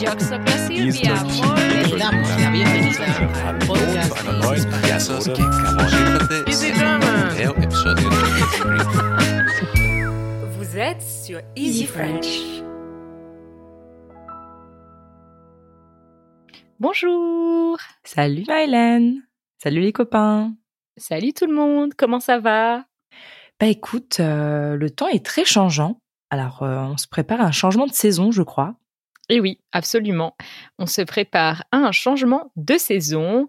Yo soy Silvia. Damos la bienvenida al podcast que Easy Vous êtes sur Easy French. Bonjour. Salut. Hélène. Salut les copains. Salut tout le monde, comment ça va? Bah écoute, euh, le temps est très changeant. Alors, euh, on se prépare à un changement de saison, je crois. Eh oui, absolument. On se prépare à un changement de saison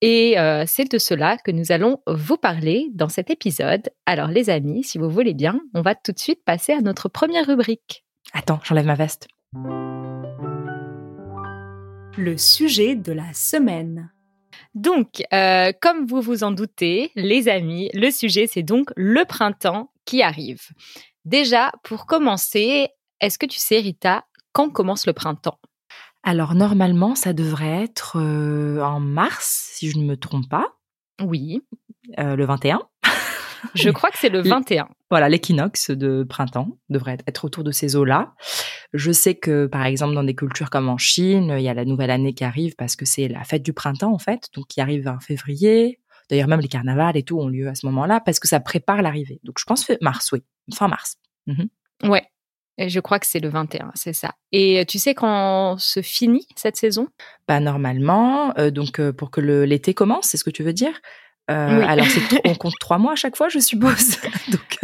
et euh, c'est de cela que nous allons vous parler dans cet épisode. Alors les amis, si vous voulez bien, on va tout de suite passer à notre première rubrique. Attends, j'enlève ma veste. Le sujet de la semaine. Donc, euh, comme vous vous en doutez, les amis, le sujet, c'est donc le printemps qui arrive. Déjà, pour commencer, est-ce que tu sais, Rita, quand commence le printemps? Alors, normalement, ça devrait être euh, en mars, si je ne me trompe pas, Oui, euh, le 21. je crois que c'est le 21. Voilà, l'équinoxe de printemps devrait être autour de ces eaux-là. Je sais que, par exemple, dans des cultures comme en Chine, il y a la nouvelle année qui arrive parce que c'est la fête du printemps, en fait, donc qui arrive en février. D'ailleurs, même les carnavals et tout ont lieu à ce moment-là parce que ça prépare l'arrivée. Donc, je pense que mars, oui, fin mars. Mhm. Ouais, et je crois que c'est le 21, c'est ça. Et euh, tu sais quand se finit cette saison? Bah, normalement, euh, donc euh, pour que l'été commence, c'est ce que tu veux dire? Euh, Oui. Alors, on compte trois mois à chaque fois, je suppose. donc,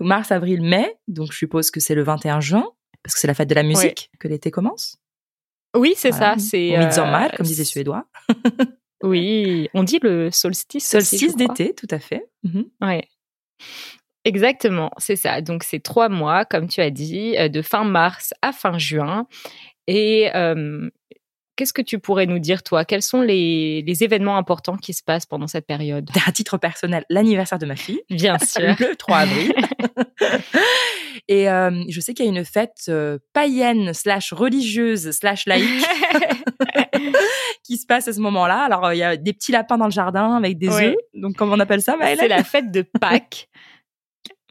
mars, avril, mai. Donc, je suppose que c'est le 21 juin parce que c'est la fête de la musique que l'été commence. Oui, c'est Voilà. ça. C'est euh, comme disent les Suédois. Oui, on dit le solstice. Solstice d'été, tout à fait. Ouais. Exactement, c'est ça. Donc c'est trois mois, comme tu as dit, euh, de fin mars à fin juin. Et euh, qu'est-ce que tu pourrais nous dire, toi? Quels sont les, les événements importants qui se passent pendant cette période? À titre personnel, l'anniversaire de ma fille, Bien sûr. le 3 avril. Et euh, je sais qu'il y a une fête euh, païenne slash religieuse slash laïque qui se passe à ce moment-là. Alors, il y a des petits lapins dans le jardin avec des œufs. Donc, comment on appelle ça, Maëlle? C'est la fête de Pâques.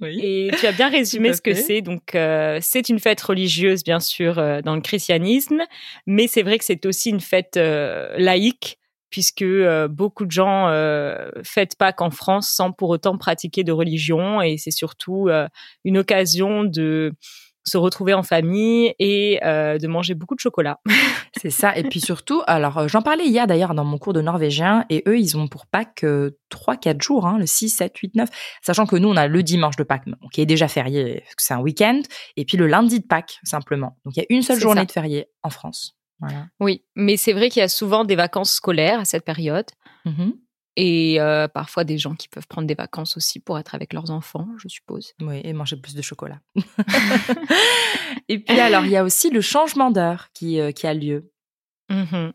Oui. Et tu as bien résumé ce que c'est. Donc, euh, c'est une fête religieuse, bien sûr, euh, dans le christianisme, mais c'est vrai que c'est aussi une fête euh, laïque, puisque euh, beaucoup de gens euh, fêtent Pâques en France sans pour autant pratiquer de religion, et c'est surtout euh, une occasion de se retrouver en famille et euh, de manger beaucoup de chocolat. C'est ça. Et puis surtout, alors, euh, j'en parlais hier d'ailleurs dans mon cours de norvégien, et eux, ils ont pour Pâques euh, 3-4 jours, hein, le 6, 7, 8, 9, sachant que nous, on a le dimanche de Pâques, qui est déjà férié, c'est un week-end, et puis le lundi de Pâques, simplement. Donc, il y a une seule journée ça. de férié en France. Voilà. Oui, mais c'est vrai qu'il y a souvent des vacances scolaires à cette période. Mhm. Et euh, parfois des gens qui peuvent prendre des vacances aussi pour être avec leurs enfants, je suppose. Oui, et manger plus de chocolat. et puis alors, il y a aussi le changement d'heure qui, euh, qui a lieu. Mhm.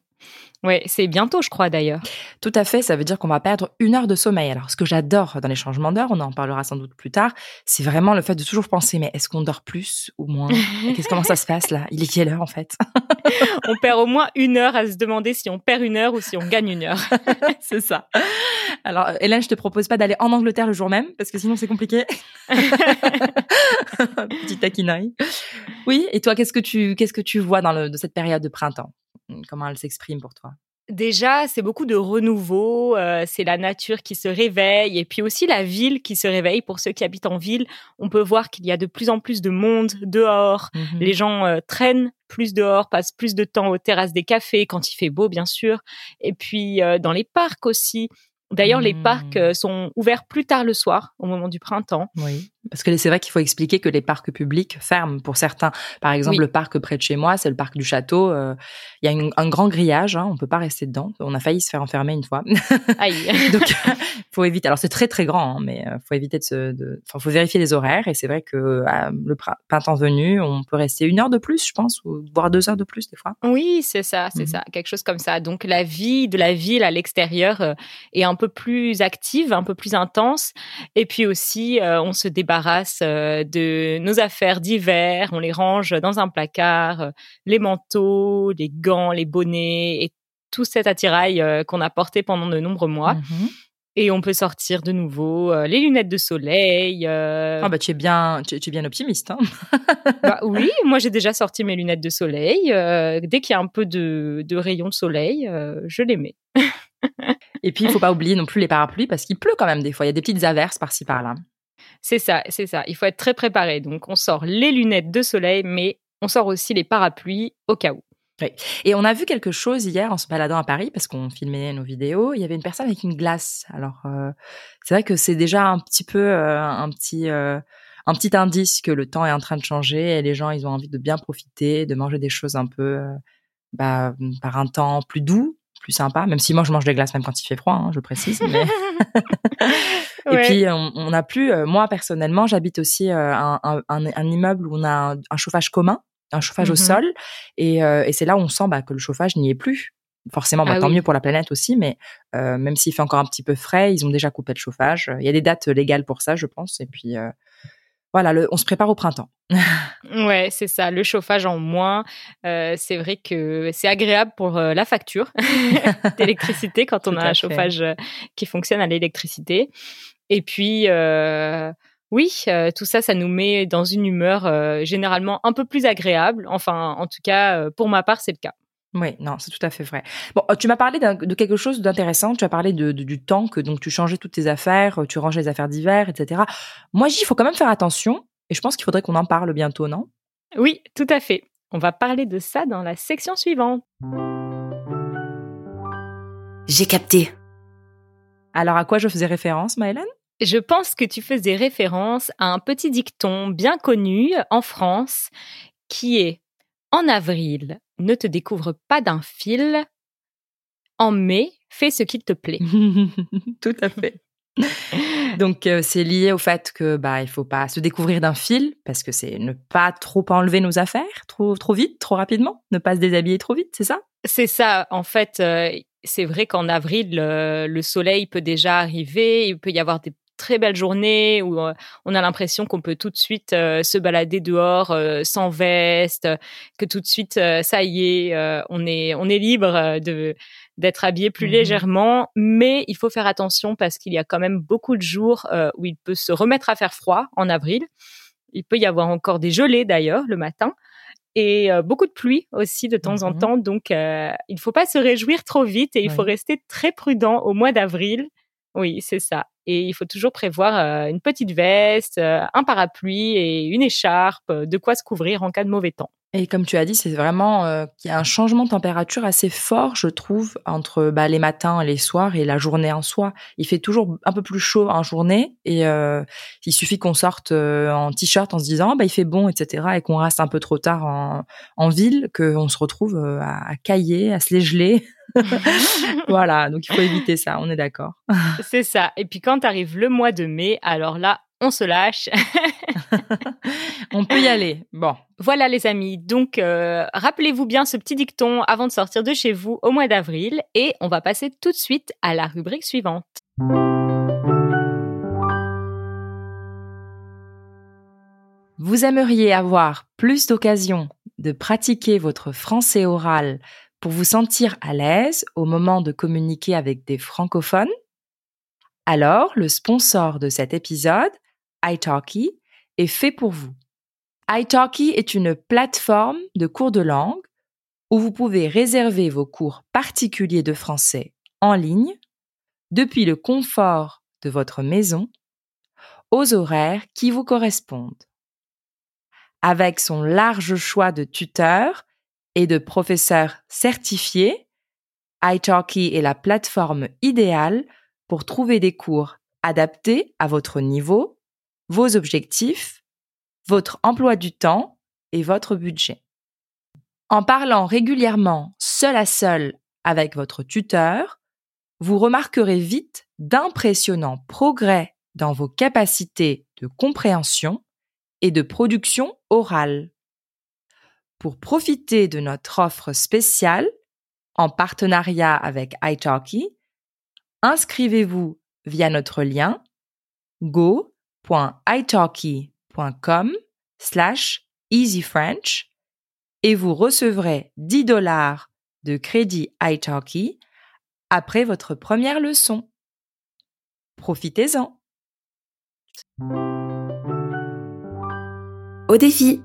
Ouais, c'est bientôt, je crois d'ailleurs. Tout à fait, ça veut dire qu'on va perdre une heure de sommeil. Alors, ce que j'adore dans les changements d'heure, on en parlera sans doute plus tard, c'est vraiment le fait de toujours penser, mais est-ce qu'on dort plus ou moins? Qu'est-ce comment ça se passe là? Il est quelle heure en fait? On perd au moins une heure à se demander si on perd une heure ou si on gagne une heure. C'est ça. Alors, Hélène, je te propose pas d'aller en Angleterre le jour même, parce que sinon c'est compliqué. Petite taquinerie. Oui, et toi, qu'est-ce que tu, qu'est-ce que tu vois dans le, de cette période de printemps? Comment elle s'exprime pour toi? Déjà, c'est beaucoup de renouveau, euh, c'est la nature qui se réveille et puis aussi la ville qui se réveille. Pour ceux qui habitent en ville, on peut voir qu'il y a de plus en plus de monde dehors. Mhm. Les gens euh, traînent plus dehors, passent plus de temps aux terrasses des cafés quand il fait beau, bien sûr. Et puis euh, dans les parcs aussi. D'ailleurs, les parcs euh, sont ouverts plus tard le soir, au moment du printemps. Oui, parce que c'est vrai qu'il faut expliquer que les parcs publics ferment pour certains. Par exemple, Oui. le parc près de chez moi, c'est le parc du château. euh, Il y a une- un grand grillage, hein, on peut pas rester dedans. On a failli se faire enfermer une fois. Aïe. Donc, faut éviter. Alors, c'est très très grand, hein, mais euh, faut éviter de se. de- Enfin, faut vérifier les horaires. Et c'est vrai que euh, le prin- printemps venu, on peut rester une heure de plus, je pense, ou voire deux heures de plus des fois. Oui, c'est ça, c'est Mhm. ça, quelque chose comme ça. Donc la vie de la ville à l'extérieur euh, est un peu plus active, un peu plus intense. Et puis aussi, euh, on se débarrasse euh, de nos affaires d'hiver, on les range dans un placard, euh, les manteaux, les gants, les bonnets et tout cet attirail euh, qu'on a porté pendant de nombreux mois. Mhm. Et on peut sortir de nouveau euh, les lunettes de soleil. euh, Ah bah tu es bien, tu, tu es bien optimiste. Hein bah oui, moi j'ai déjà sorti mes lunettes de soleil. euh, dès qu'il y a un peu de, de rayons de soleil, je les mets. Et puis il faut pas oublier non plus les parapluies parce qu'il pleut quand même des fois. Il y a des petites averses par-ci par-là. C'est ça, c'est ça. Il faut être très préparé. Donc on sort les lunettes de soleil, mais on sort aussi les parapluies au cas où. Et on a vu quelque chose hier en se baladant à Paris parce qu'on filmait nos vidéos. Il y avait une personne avec une glace. Alors euh, c'est vrai que c'est déjà un petit peu euh, un petit euh, un petit indice que le temps est en train de changer et les gens ils ont envie de bien profiter, de manger des choses un peu bah, par un temps plus doux, plus sympa. Même si moi je mange des glaces même quand il fait froid, hein, je précise. Mais... Et Ouais. puis on, on a plus. euh, moi personnellement, j'habite aussi euh, un, un, immeuble où on a un, un chauffage commun, un chauffage au Mhm. sol, et, euh, et c'est là où on sent bah, que le chauffage n'y est plus. Forcément, bah, Ah tant oui. mieux pour la planète aussi, mais euh, même s'il fait encore un petit peu frais, ils ont déjà coupé le chauffage. Il y a des dates légales pour ça, je pense. Et puis euh, voilà, le, on se prépare au printemps. Ouais, c'est ça. Le chauffage en moins, euh, c'est vrai que c'est agréable pour euh, la facture d'électricité quand on a un fait. chauffage euh, qui fonctionne à l'électricité. Et puis, euh, oui, tout ça, ça nous met dans une humeur généralement un peu plus agréable. Enfin, en tout cas, pour ma part, c'est le cas. Oui, non, c'est tout à fait vrai. Bon, euh, tu m'as parlé de quelque chose d'intéressant. Tu as parlé de, de- du temps que donc tu changeais toutes tes affaires, tu rangeais les affaires d'hiver, etc. Moi, j'y faut quand même faire attention. Et je pense qu'il faudrait qu'on en parle bientôt, non? Oui, tout à fait. On va parler de ça dans la section suivante. J'ai capté. Alors, à quoi je faisais référence, Maëlène? Je pense que tu faisais référence à un petit dicton bien connu en France qui est En avril, ne te découvre pas d'un fil. En mai, fais ce qu'il te plaît. Tout à fait. Donc euh, c'est lié au fait que bah il faut pas se découvrir d'un fil parce que c'est ne pas trop enlever nos affaires trop trop vite, trop rapidement, ne pas se déshabiller trop vite, c'est ça? C'est ça, en fait, euh, c'est vrai qu'en avril, le soleil peut déjà arriver, il peut y avoir des très belles journées où euh, on a l'impression qu'on peut tout de suite euh, se balader dehors euh, sans veste, que tout de suite, euh, ça y est, on est on est libre de d'être habillé plus Mhm. légèrement, mais il faut faire attention parce qu'il y a quand même beaucoup de jours où il peut se remettre à faire froid en avril. Il peut y avoir encore des gelées d'ailleurs le matin et beaucoup de pluie aussi de temps en Mhm. temps. Donc, il faut pas se réjouir trop vite et il faut rester très prudent au mois d'avril. Oui, c'est ça. Et il faut toujours prévoir euh, une petite veste, euh, un parapluie et une écharpe, euh, de quoi se couvrir en cas de mauvais temps. Et comme tu as dit, c'est vraiment qu'il y a un changement de température assez fort, je trouve, entre bah, les matins les soirs et la journée en soi. Il fait toujours un peu plus chaud en journée et il suffit qu'on sorte en t-shirt en se disant Ah, bah il fait bon, etc. et qu'on reste un peu trop tard en, ville, qu'on se retrouve à, à cailler, à se les. voilà, donc il faut éviter ça, on est d'accord. c'est ça. Et puis quand arrive le mois de mai, alors là, on se lâche. on peut y aller. Bon, Voilà les amis, donc euh, rappelez-vous bien ce petit dicton avant de sortir de chez vous au mois d'avril et on va passer tout de suite à la rubrique suivante. Vous aimeriez avoir plus d'occasions de pratiquer votre français oral pour vous sentir à l'aise au moment de communiquer avec des francophones Alors, le sponsor de cet épisode, italki, est fait pour vous. italki est une plateforme de cours de langue où vous pouvez réserver vos cours particuliers de français en ligne depuis le confort de votre maison aux horaires qui vous correspondent. Avec son large choix de tuteurs et de professeurs certifiés, italki est la plateforme idéale pour trouver des cours adaptés à votre niveau, vos objectifs, votre emploi du temps et votre budget. En parlant régulièrement seul à seul avec votre tuteur, vous remarquerez vite d'impressionnants progrès dans vos capacités de compréhension et de production orale. Pour profiter de notre offre spéciale, en partenariat avec italki, inscrivez-vous via notre lien go.italki.com slash easyfrench et vous recevrez 10 dollars de crédit italki après votre première leçon. Profitez-en. Au défi.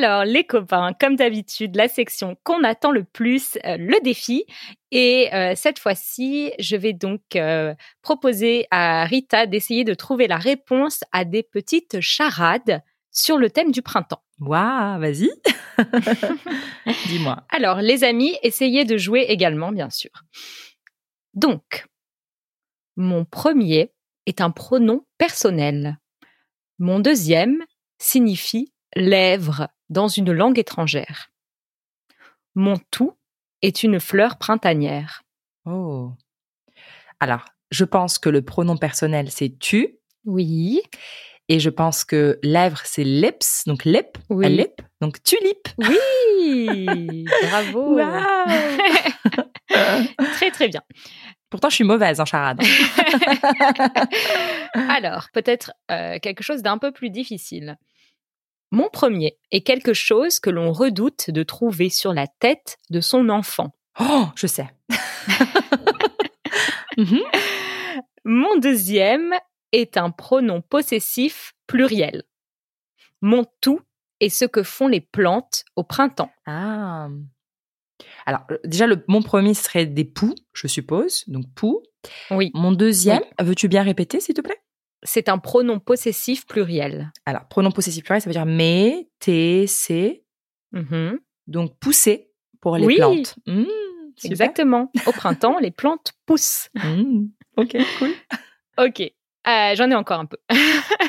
Alors, les copains, comme d'habitude, la section qu'on attend le plus, euh, le défi. Et euh, cette fois-ci, je vais donc euh, proposer à Rita d'essayer de trouver la réponse à des petites charades sur le thème du printemps. Waouh, vas-y. Dis-moi. Alors, les amis, essayez de jouer également, bien sûr. Donc, mon premier est un pronom personnel. Mon deuxième signifie lèvres dans une langue étrangère. Mon tout est une fleur printanière. Oh. Alors, je pense que le pronom personnel, c'est tu. Oui. Et je pense que lèvres, c'est lips, donc lip, Oui. lip, donc tulipe. Oui. Bravo. Très très bien. Pourtant, je suis mauvaise en charade. Alors, peut-être euh, quelque chose d'un peu plus difficile. Mon premier est quelque chose que l'on redoute de trouver sur la tête de son enfant. Oh, je sais. Mhm. Mon deuxième est un pronom possessif pluriel. Mon tout est ce que font les plantes au printemps. Ah. Alors, euh, déjà, le, mon premier serait des poux, je suppose. Donc, poux. Oui, Mon deuxième, veux-tu bien répéter, s'il te plaît? C'est un pronom possessif pluriel. Alors, pronom possessif pluriel, ça veut dire mais, té, c'est. Mhm. Donc, pousser pour les Oui. plantes. Mmh. Exactement. Au printemps, les plantes poussent. Mmh, ok, cool. Ok, Euh, j'en ai encore un peu.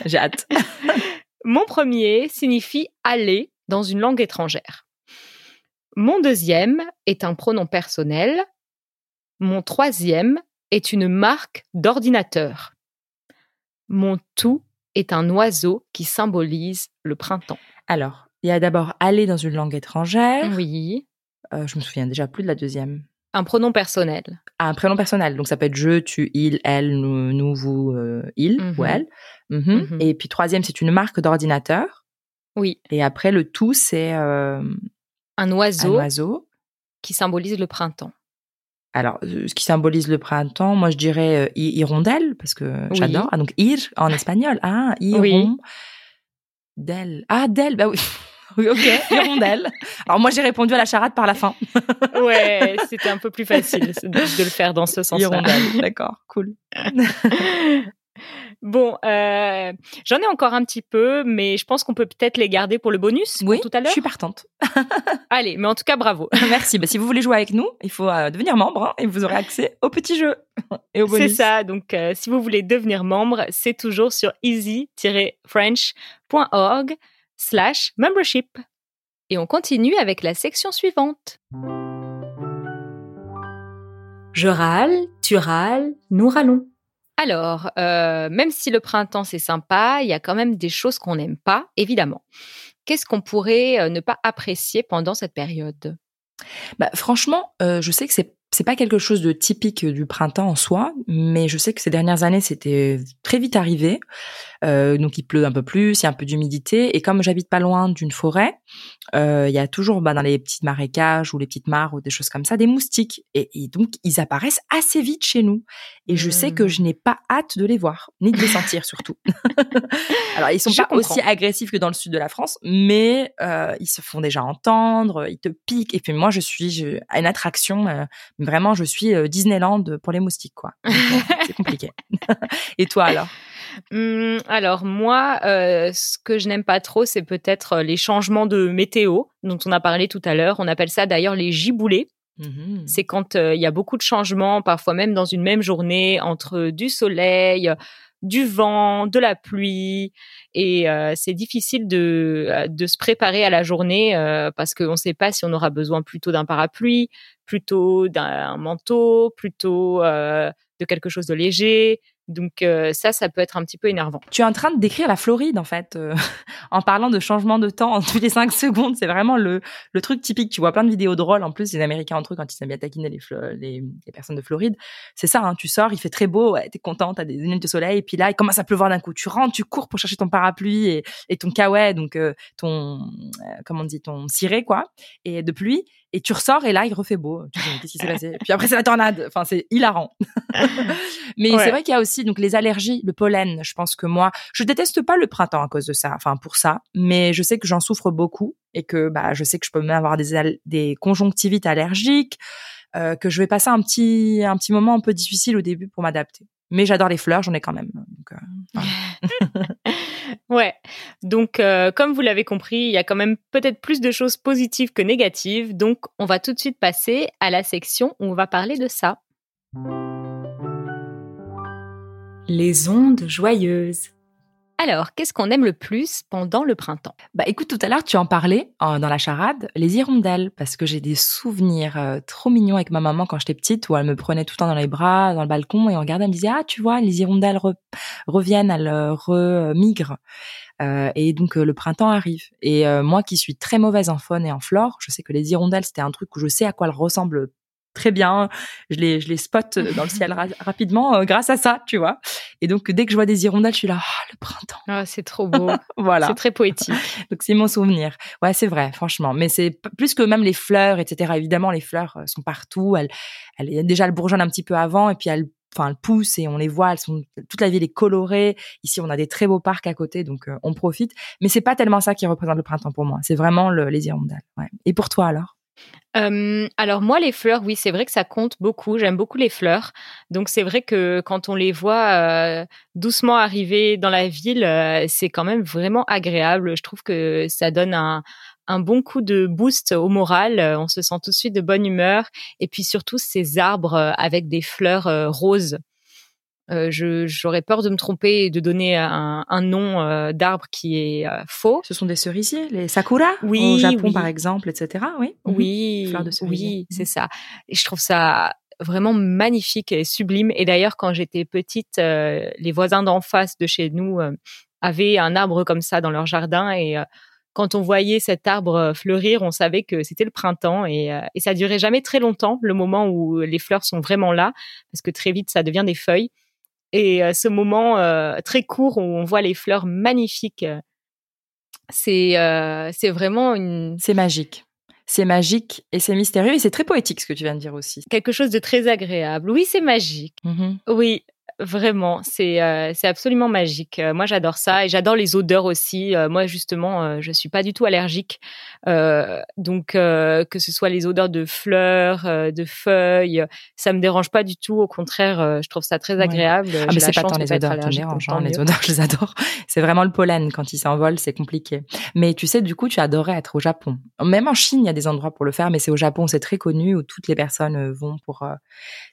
J'ai hâte. Mon premier signifie aller dans une langue étrangère. Mon deuxième est un pronom personnel. Mon troisième est une marque d'ordinateur. Mon tout est un oiseau qui symbolise le printemps. Alors, il y a d'abord aller dans une langue étrangère. Oui. Euh, je me souviens déjà plus de la deuxième. Un pronom personnel. Ah, un prénom personnel. Donc, ça peut être je, tu, il, elle, nous, nous, vous, euh, il Mhm. ou elle. Mhm. Mhm. Et puis, troisième, c'est une marque d'ordinateur. Oui. Et après, le tout, c'est euh, Un un oiseau oiseau. qui symbolise le printemps. Alors, euh, ce qui symbolise le printemps, moi, je dirais euh, hi- hirondelle, parce que Oui. j'adore. Ah, donc, ir en espagnol. Ah, hiron. Del. Ah, del. Bah oui. Oui, ok, hirondelle. Alors, moi, j'ai répondu à la charade par la fin. Ouais, c'était un peu plus facile de, de le faire dans ce sens-là. Hirondelle. D'accord, cool. Bon, euh, j'en ai encore un petit peu, mais je pense qu'on peut peut-être les garder pour le bonus pour Oui, tout à je l'heure. suis partante. Allez, mais en tout cas, bravo. Merci. Bah, si vous voulez jouer avec nous, il faut euh, devenir membre hein, et vous aurez accès au petit jeu et au bonus. C'est ça. Donc, euh, si vous voulez devenir membre, c'est toujours sur easy-french.org slash membership. Et on continue avec la section suivante. Je râle, tu râles, nous râlons. Alors, euh, même si le printemps c'est sympa, il y a quand même des choses qu'on n'aime pas, évidemment. Qu'est-ce qu'on pourrait euh, ne pas apprécier pendant cette période? Bah, franchement, euh, je sais que c'est c'est pas quelque chose de typique du printemps en soi, mais je sais que ces dernières années c'était très vite arrivé. Euh, donc il pleut un peu plus, il y a un peu d'humidité, et comme j'habite pas loin d'une forêt, euh, il y a toujours bah, dans les petites marécages ou les petites mares ou des choses comme ça des moustiques, et, et donc ils apparaissent assez vite chez nous. Et je sais que Mm. je n'ai pas hâte de les voir, ni de les sentir surtout. Alors ils sont Je pas comprends. aussi agressifs que dans le sud de la France, mais euh, ils se font déjà entendre, ils te piquent. Et puis moi, je suis je- une attraction. euh, vraiment, je suis euh, Disneyland pour les moustiques, quoi. Euh, C'est compliqué. Et toi alors? Hum, alors moi, euh, ce que je n'aime pas trop, c'est peut-être euh, les changements de météo dont on a parlé tout à l'heure. On appelle ça d'ailleurs les giboulées. Mhm. C'est quand euh, il y a beaucoup de changements, parfois même dans une même journée, entre du soleil, du vent, de la pluie, et euh, c'est difficile de, de se préparer à la journée euh, parce qu'on ne sait pas si on aura besoin plutôt d'un parapluie, plutôt d'un manteau, plutôt de quelque chose de léger. Donc euh, ça, ça peut être un petit peu énervant. Tu es en train de décrire la Floride, en fait, euh, en parlant de changement de temps en toutes les cinq secondes. C'est vraiment le, le truc typique. Tu vois plein de vidéos drôles, en plus, les Américains entre eux, quand ils aiment bien taquiner les, les, les personnes de Floride. C'est ça, hein, tu sors, il fait très beau, ouais, t'es content, t'as des lunettes de soleil, et puis là, il commence à pleuvoir d'un coup. Tu rentres, tu cours pour chercher ton parapluie et, et ton kawaii, donc euh, ton, euh, comment on dit, ton ciré, quoi, et de pluie. Et tu ressors et là, il refait beau. Qu'est-ce qui s'est passé? Puis après, c'est la tornade. Enfin, c'est hilarant. mais Ouais. c'est vrai qu'il y a aussi donc les allergies, le pollen. Je pense que moi, je déteste pas le printemps à cause de ça. Enfin, pour ça. Mais je sais que j'en souffre beaucoup et que bah, je sais que je peux même avoir des, des conjonctivites allergiques, euh, que je vais passer un petit, un petit moment un peu difficile au début pour m'adapter. Mais j'adore les fleurs, j'en ai quand même. Donc, euh, Ouais. Donc, euh, comme vous l'avez compris, il y a quand même peut-être plus de choses positives que négatives. Donc, on va tout de suite passer à la section où on va parler de ça. Les ondes joyeuses. Alors, qu'est-ce qu'on aime le plus pendant le printemps? Bah écoute, tout à l'heure tu en parlais euh, dans la charade, les hirondelles, parce que j'ai des souvenirs euh, trop mignons avec ma maman quand j'étais petite, où elle me prenait tout le temps dans les bras, dans le balcon, et on regardait, elle me disait ah tu vois les hirondelles re- reviennent, elles euh, remigrent, Euh, et donc euh, le printemps arrive. Et moi qui suis très mauvaise en faune et en flore, je sais que les hirondelles c'était un truc où je sais à quoi elles ressemblent très bien, je les je les spot dans le ciel ra- rapidement euh, grâce à ça, tu vois. Et donc dès que je vois des hirondelles, je suis là ah le printemps, Ah, C'est trop beau. voilà. C'est très poétique. Donc c'est mon souvenir. Ouais, c'est vrai, franchement. Mais c'est plus que même les fleurs, etc. Évidemment, les fleurs euh, sont partout. Elles, elles, déjà, elles bourgeonnent un petit peu avant et puis elles, enfin, elles poussent et on les voit. Elles sont toute la ville est colorée. Ici, on a des très beaux parcs à côté, donc euh, on profite. Mais c'est pas tellement ça qui représente le printemps pour moi. C'est vraiment le, les hirondelles. Ouais. Et pour toi alors? Euh, alors moi, les fleurs, oui, c'est vrai que ça compte beaucoup. J'aime beaucoup les fleurs. Donc c'est vrai que quand on les voit euh, doucement arriver dans la ville, euh, c'est quand même vraiment agréable. Je trouve que ça donne un, un bon coup de boost au moral. Euh, On se sent tout de suite de bonne humeur. Et puis surtout ces arbres euh, avec des fleurs roses. Euh, je- J'aurais peur de me tromper et de donner un, un nom euh, d'arbre qui est euh, faux. Ce sont des cerisiers, les sakura Oui, au Japon oui. par exemple, etc. Oui. Mhm. Oui, Fleurs de cerisier. oui, Mhm. c'est ça. Et je trouve ça vraiment magnifique et sublime. Et d'ailleurs, quand j'étais petite, euh, les voisins d'en face de chez nous euh, avaient un arbre comme ça dans leur jardin et euh, quand on voyait cet arbre fleurir, on savait que c'était le printemps et, euh, et ça durait jamais très longtemps, le moment où les fleurs sont vraiment là, parce que très vite ça devient des feuilles. Et euh, ce moment euh, très court où on voit les fleurs magnifiques, euh, c'est c'est vraiment une, C'est magique. C'est magique et c'est mystérieux et c'est très poétique ce que tu viens de dire aussi. quelque chose de très agréable. Oui, c'est magique. Mhm. Oui, vraiment, c'est euh, c'est absolument magique. Euh, moi, j'adore ça et j'adore les odeurs aussi. Euh, moi, justement, je suis pas du tout allergique, donc que ce soit les odeurs de fleurs, de feuilles, ça me dérange pas du tout. Au contraire, je trouve ça très Ouais. agréable. Ah, J'ai mais c'est pas tant les odeurs qui me dérangent, hein, les odeurs, je les adore. C'est vraiment le pollen, quand il s'envole, c'est compliqué. Mais tu sais, du coup, tu adorais être au Japon. Même en Chine, il y a des endroits pour le faire, mais c'est au Japon, c'est très connu, où toutes les personnes vont pour...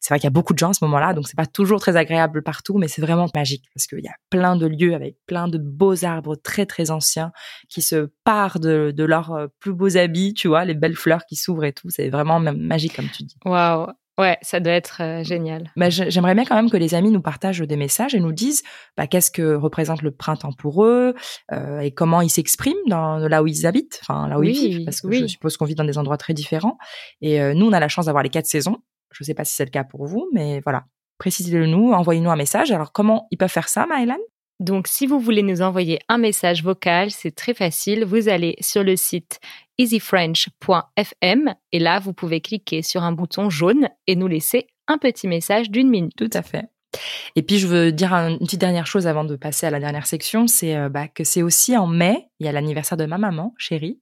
C'est vrai qu'il y a beaucoup de gens à ce moment-là, donc c'est pas toujours très agréable partout, mais c'est vraiment magique, parce qu'il y a plein de lieux avec plein de beaux arbres très, très anciens qui se parent de, de leurs euh, plus beaux habits, tu vois, les belles fleurs qui s'ouvrent et tout. C'est vraiment magique, comme tu dis. Waouh, ouais, ça doit être euh, génial. J'ai- j'aimerais bien quand même que les amis nous partagent des messages et nous disent bah, qu'est-ce que représente le printemps pour eux euh, et comment ils s'expriment dans là où ils habitent, enfin là où ils vivent, parce que oui. je suppose qu'on vit dans des endroits très différents. Et euh, nous, on a la chance d'avoir les quatre saisons. Je sais pas si c'est le cas pour vous, mais voilà. Précisez-le nous, envoyez-nous un message. Alors comment ils peuvent faire ça, Maëlan? Donc, si vous voulez nous envoyer un message vocal, c'est très facile. Vous allez sur le site easyfrench.fm et là, vous pouvez cliquer sur un bouton jaune et nous laisser un petit message d'une minute. Tout à fait. Et puis je veux dire un- une petite dernière chose avant de passer à la dernière section, c'est euh, bah, que c'est aussi en mai, il y a l'anniversaire de ma maman, chérie,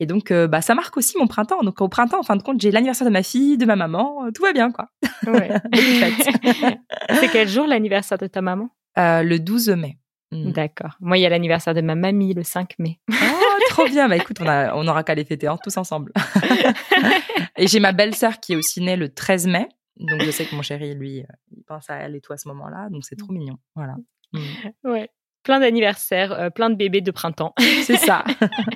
et donc euh, bah ça marque aussi mon printemps. Donc au printemps, en fin de compte, j'ai l'anniversaire de ma fille, de ma maman, euh, tout va bien quoi. Ouais. C'est quel jour l'anniversaire de ta maman? Euh, le 12 mai. Mm. D'accord. Moi, il y a l'anniversaire de ma mamie le 5 mai. Oh, trop bien. Bah écoute, on, a, on aura qu'à les fêter hein, tous ensemble. et j'ai ma belle-sœur qui est aussi née le 13 mai. Donc je sais que mon chéri, lui, euh, il pense à elle et toi à ce moment-là. Donc c'est trop mignon. Voilà. Mm. Ouais. Plein d'anniversaires, euh, plein de bébés de printemps. C'est ça.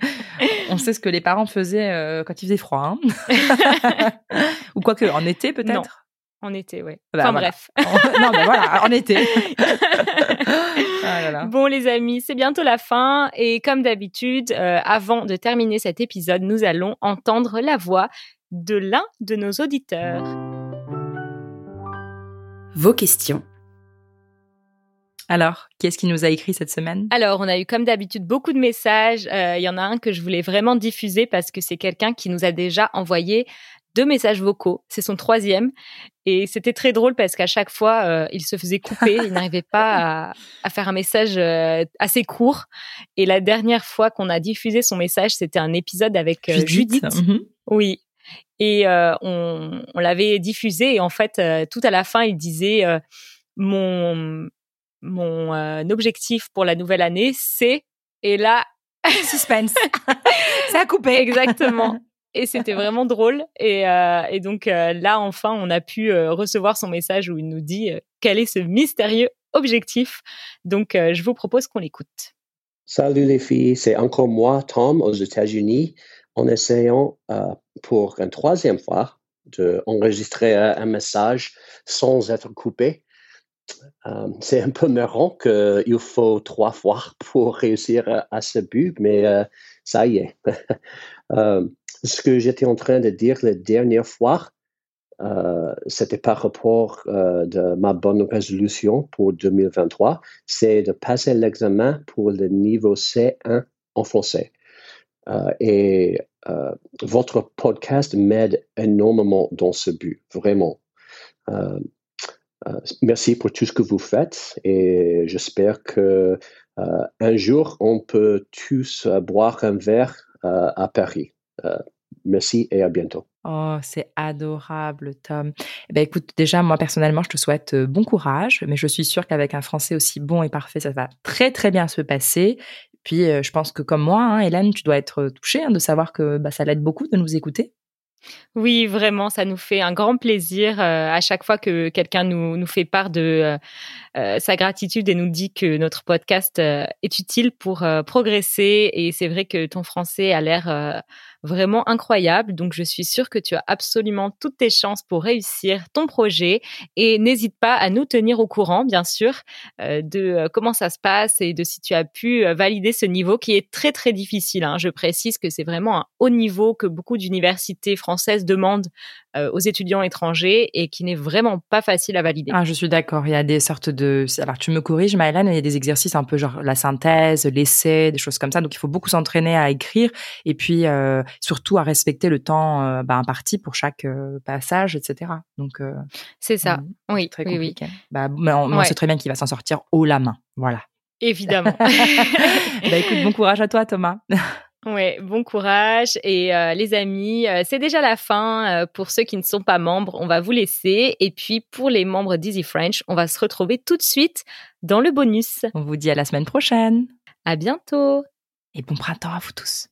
On sait ce que les parents faisaient euh, quand il faisait froid. hein. Ou quoique, en été peut-être? En été, ouais. Bah, enfin voilà. bref. En- Non, mais voilà, en été. Ah là là. Bon les amis, c'est bientôt la fin et comme d'habitude, euh, avant de terminer cet épisode, nous allons entendre la voix de l'un de nos auditeurs. Vos questions. Alors, qui est-ce qui nous a écrit cette semaine? Alors, on a eu comme d'habitude beaucoup de messages. Euh, Il y en a un que je voulais vraiment diffuser parce que c'est quelqu'un qui nous a déjà envoyé deux messages vocaux. C'est son troisième. Et c'était très drôle parce qu'à chaque fois, euh, il se faisait couper. il n'arrivait pas à, à, faire un message euh, assez court. Et la dernière fois qu'on a diffusé son message, c'était un épisode avec euh, Judith. Judith. Mm -hmm. Oui. Et euh, on, on l'avait diffusé. Et en fait, euh, tout à la fin, il disait mon mon objectif pour la nouvelle année, c'est et là suspense. Ça a coupé. Exactement et c'était vraiment drôle. Et, euh, et donc euh, là, enfin, on a pu euh, recevoir son message où il nous dit euh, quel est ce mystérieux objectif? Donc, euh, je vous propose qu'on l'écoute. Salut les filles, c'est encore moi, Tom, aux États-Unis, en essayant euh, pour une troisième fois d'enregistrer un message sans être coupé. Euh, c'est un peu marrant qu'il faut trois fois pour réussir à, ce but, mais ça y est. ce que j'étais en train de dire la dernière fois, euh, c'était par rapport euh, de ma bonne résolution pour 2023, c'est de passer l'examen pour le niveau C1 en français. Euh, et euh, votre podcast m'aide énormément dans ce but, vraiment. Euh, merci pour tout ce que vous faites et j'espère que un jour on peut tous boire un verre à Paris. Merci et à bientôt. Oh, c'est adorable, Tom. Eh ben, écoute, déjà, moi, personnellement, je te souhaite bon courage, mais je suis sûre qu'avec un français aussi bon et parfait, ça va très, très bien se passer. Puis, euh, je pense que comme moi, hein, Hélène, tu dois être touchée hein, de savoir que bah, ça l'aide beaucoup de nous écouter. Oui, vraiment, ça nous fait un grand plaisir euh, à chaque fois que quelqu'un nous, fait part de euh, euh, sa gratitude et nous dit que notre podcast euh, est utile pour euh, progresser. Et c'est vrai que ton français a l'air euh, vraiment incroyable. Donc, je suis sûre que tu as absolument toutes tes chances pour réussir ton projet. Et n'hésite pas à nous tenir au courant, bien sûr, euh, de comment ça se passe et de si tu as pu valider ce niveau qui est très, très difficile. Hein. Je précise que c'est vraiment un haut niveau que beaucoup d'universités françaises demandent euh, aux étudiants étrangers et qui n'est vraiment pas facile à valider. Ah, je suis d'accord. Il y a des sortes de... Alors, tu me corriges, Maëlan, il y a des exercices un peu genre la synthèse, l'essai, des choses comme ça. Donc, il faut beaucoup s'entraîner à écrire et puis euh, surtout à respecter le temps euh, bah, imparti pour chaque passage, etc. Donc, c'est ça. Mmh, oui, très compliqué. Oui, oui. Bah, mais on, ouais. on sait très bien qu'il va s'en sortir haut la main. Voilà. Évidemment. bah, écoute, bon courage à toi, Thomas. Ouais, bon courage et euh, les amis, euh, c'est déjà la fin. Euh, pour ceux qui ne sont pas membres, on va vous laisser et puis pour les membres d'Easy French, on va se retrouver tout de suite dans le bonus. On vous dit à la semaine prochaine. À bientôt. Et bon printemps à vous tous.